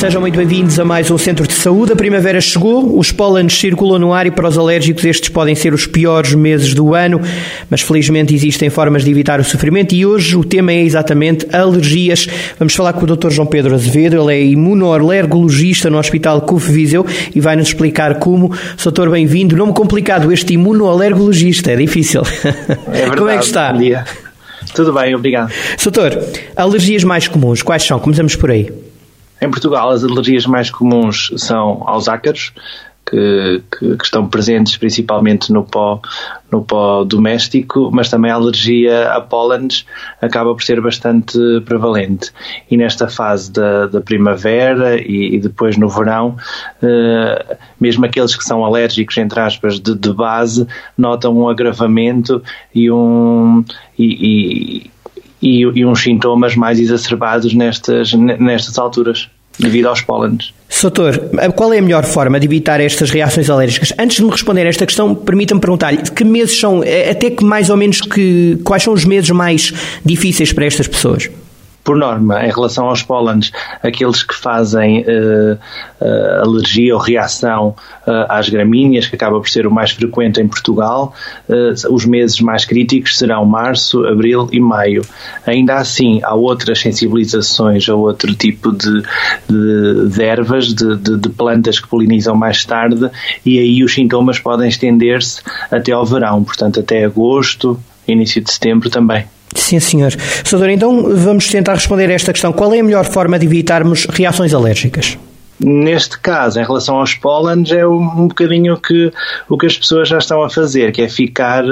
Sejam muito bem-vindos a mais um Centro de Saúde. A primavera chegou, os pólenes circulam no ar e para os alérgicos estes podem ser os piores meses do ano, mas felizmente existem formas de evitar o sofrimento e hoje o tema é exatamente alergias. Vamos falar com o Dr. João Pedro Azevedo, ele é imunoalergologista no Hospital CUF Viseu e vai-nos explicar como. Doutor, bem-vindo. Nome complicado este imunoalergologista, é difícil. É verdade. Como é que está? Bom dia. Tudo bem, obrigado. Doutor, alergias mais comuns, quais são? Começamos por aí. Em Portugal, as alergias mais comuns são aos ácaros, que, que, que, estão presentes principalmente no pó, no pó doméstico, mas também a alergia a pólenes acaba por ser bastante prevalente. E nesta fase da, da primavera e, e, depois no verão, eh, mesmo aqueles que são alérgicos, entre aspas, de, de base, notam um agravamento e um. E, e, e, e uns sintomas mais exacerbados nestas, nestas alturas devido aos pólenes. Soutor, qual é a melhor forma de evitar estas reações alérgicas? Antes de me responder a esta questão, permita-me perguntar-lhe que meses são, até que mais ou menos que, quais são os meses mais difíceis para estas pessoas? Por norma, em relação aos pólenes, aqueles que fazem uh, uh, alergia ou reação uh, às gramíneas, que acaba por ser o mais frequente em Portugal, os meses mais críticos serão março, abril e maio. Ainda assim, há outras sensibilizações a outro tipo de, de, de ervas, de, de, de plantas que polinizam mais tarde, e aí os sintomas podem estender-se até ao verão, portanto, até agosto, início de setembro também. Sim, senhor. Doutor, então vamos tentar responder a esta questão. Qual é a melhor forma de evitarmos reações alérgicas? Neste caso, em relação aos pólenes, é um bocadinho que, o que as pessoas já estão a fazer, que é ficar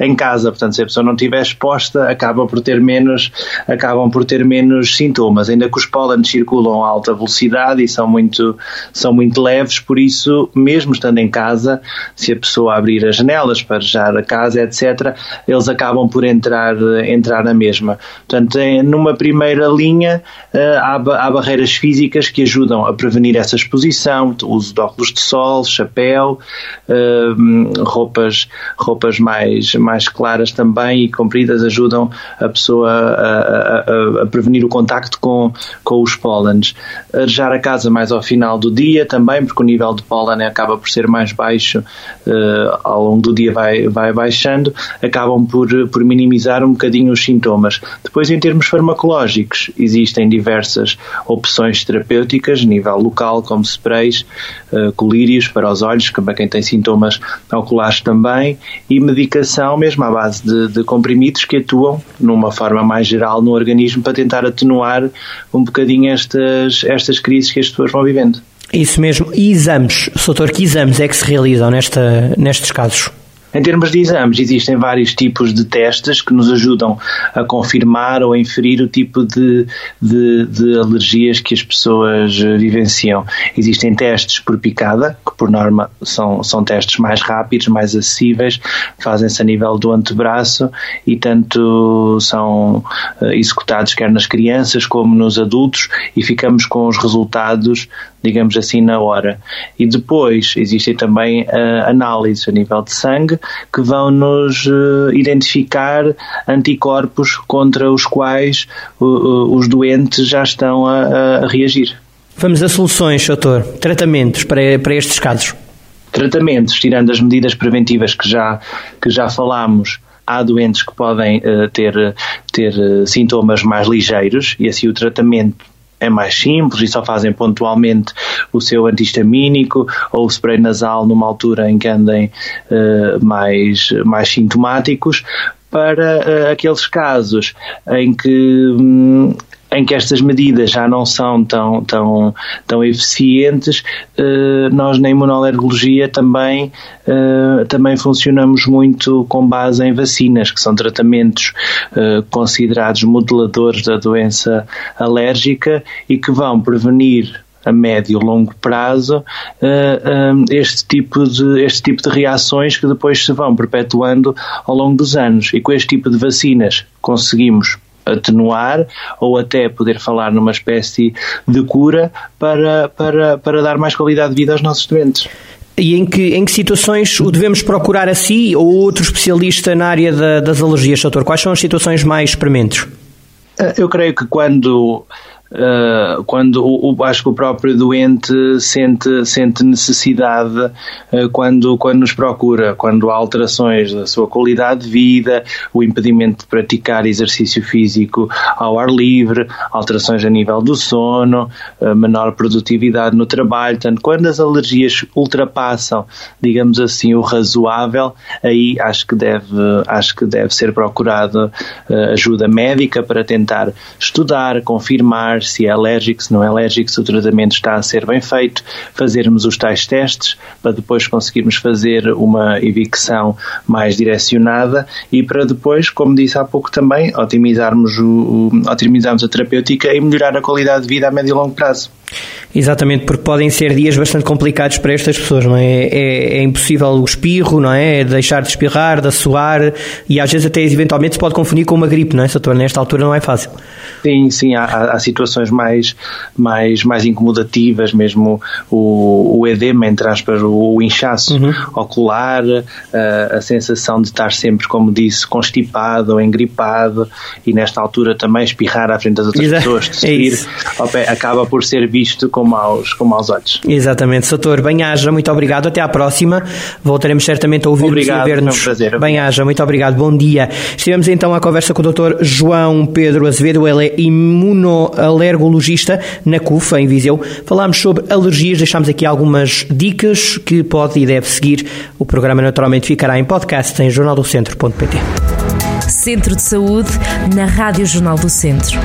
em casa. Portanto, se a pessoa não estiver exposta, acaba por ter menos, acabam por ter menos sintomas. Ainda que os pólenes circulam a alta velocidade e são muito, são muito leves, por isso, mesmo estando em casa, se a pessoa abrir as janelas para já a casa, etc., eles acabam por entrar, entrar na mesma. Portanto, numa primeira linha, eh, há, há barreiras físicas que ajudam a prevenir essa exposição, uso de óculos de sol, chapéu, uh, roupas, roupas mais, mais claras também e compridas ajudam a pessoa a, a, a, prevenir o contacto com, com os pólenes. Arejar a casa mais ao final do dia também, porque o nível de pólen acaba por ser mais baixo uh, ao longo do dia vai, vai baixando, acabam por, por minimizar um bocadinho os sintomas. Depois, em termos farmacológicos, existem diversas opções terapêuticas, nível local local, como sprays, uh, colírios para os olhos, para quem tem sintomas oculares também, e medicação mesmo à base de, de comprimidos que atuam numa forma mais geral no organismo para tentar atenuar um bocadinho estas, estas crises que as pessoas vão vivendo. Isso mesmo. E exames, doutor, que exames é que se realizam nesta, nestes casos? Em termos de exames, existem vários tipos de testes que nos ajudam a confirmar ou a inferir o tipo de, de, de alergias que as pessoas eh, vivenciam. Existem testes por picada, que por norma são, são testes mais rápidos, mais acessíveis, fazem-se a nível do antebraço e tanto são eh, executados quer nas crianças como nos adultos e ficamos com os resultados digamos assim, na hora. E depois existem também uh, análises a nível de sangue que vão nos uh, identificar anticorpos contra os quais uh, os doentes já estão a, a, reagir. Vamos a soluções, doutor. Tratamentos para, para estes casos. Tratamentos, tirando as medidas preventivas que já, que já falámos, há doentes que podem uh, ter, ter sintomas mais ligeiros e assim o tratamento é mais simples e só fazem pontualmente o seu antihistamínico ou o spray nasal numa altura em que andem uh, mais, mais sintomáticos, para uh, aqueles casos em que um, em que estas medidas já não são tão, tão, tão eficientes, eh, nós na imunoalergologia também, eh, também funcionamos muito com base em vacinas, que são tratamentos eh, considerados modeladores da doença alérgica e que vão prevenir a médio e longo prazo este tipo de este tipo de reações que depois se vão perpetuando ao longo dos anos. E com este tipo de vacinas conseguimos atenuar ou até poder falar numa espécie de cura para, para, para dar mais qualidade de vida aos nossos doentes. E em que, em que situações o devemos procurar a si ou outro especialista na área da, das alergias, doutor? Quais são as situações mais prementes? Eh, eu creio que quando Uh, quando o, o, acho que o próprio doente sente, sente necessidade uh, quando, quando nos procura, quando há alterações da sua qualidade de vida, o impedimento de praticar exercício físico ao ar livre, alterações a nível do sono, uh, menor produtividade no trabalho. Portanto, quando as alergias ultrapassam, digamos assim, o razoável, aí acho que deve, acho que deve ser procurada ajuda médica para tentar estudar, confirmar se é alérgico, se não é alérgico, se o tratamento está a ser bem feito, fazermos os tais testes para depois conseguirmos fazer uma evicção mais direcionada e para depois, como disse há pouco também, otimizarmos, o, otimizarmos a terapêutica e melhorar a qualidade de vida a médio e longo prazo. Exatamente, porque podem ser dias bastante complicados para estas pessoas, não é? É, é impossível o espirro, não é? é? Deixar de espirrar, de suar e às vezes até eventualmente se pode confundir com uma gripe, não é, Sator? Nesta altura não é fácil. Sim, sim, há, há situações mais, mais, mais incomodativas, mesmo o, o edema, entre aspas, o, o inchaço uhum. ocular, a, a, sensação de estar sempre, como disse, constipado ou engripado e nesta altura também espirrar à frente das outras Exato. pessoas, tossir, é acaba por ser visto com maus, com maus olhos. Exatamente, Soutor, bem-aja, muito obrigado, até à próxima, voltaremos certamente a ouvir-nos e a ver-nos. Um. Bem-aja, muito obrigado, bom dia. Estivemos então à conversa com o Dr. João Pedro Azevedo, ele é imunoalergologista na CUFA, em Viseu. Falámos sobre alergias, deixámos aqui algumas dicas que pode e deve seguir. O programa naturalmente ficará em podcast em jornaldocentro.pt. Centro de Saúde, na Rádio Jornal do Centro.